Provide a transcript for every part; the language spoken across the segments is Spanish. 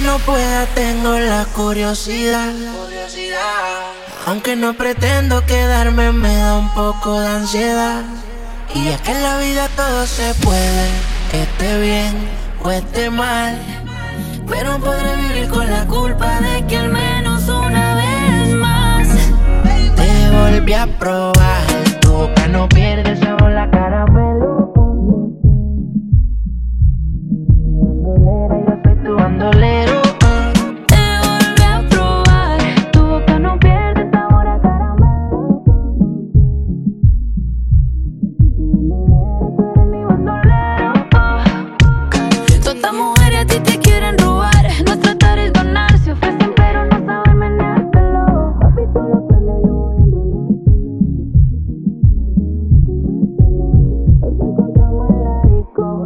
no pueda, tengo la curiosidad. Aunque no pretendo quedarme, me da un poco de ansiedad. Y es que en la vida todo se puede, esté bien o esté mal. Pero podré vivir con la culpa de que al menos una vez más te volví a probar.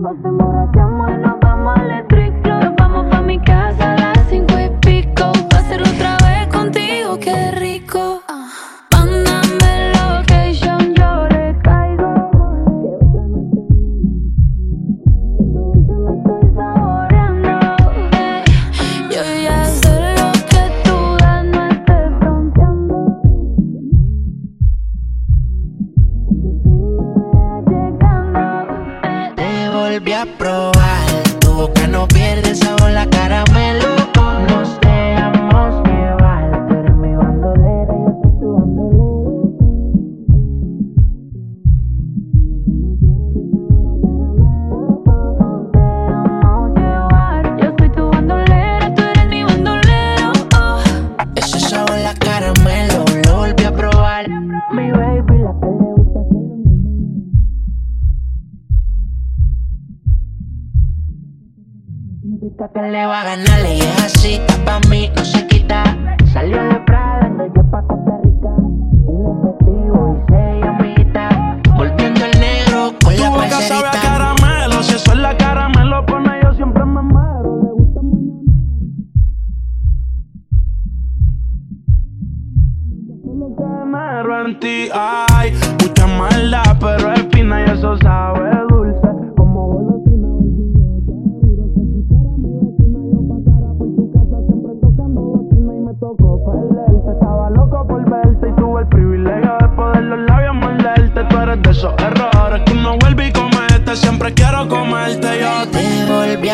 pag volví a probar. Tu boca no pierde sabor, la caramelo. Significa que le va a ganar y es así, pa' mí no se quita. Salió de Prada, ando yo pa' Costa Rica. Un efectivo y seis amiguitas. Volviendo el negro con la boca sabe a caramelo, si eso es la caramelo pone yo siempre me muero. Le gusta Solo que me en ti, ay, mucha maldad, pero es fina y eso sabe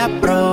Te volví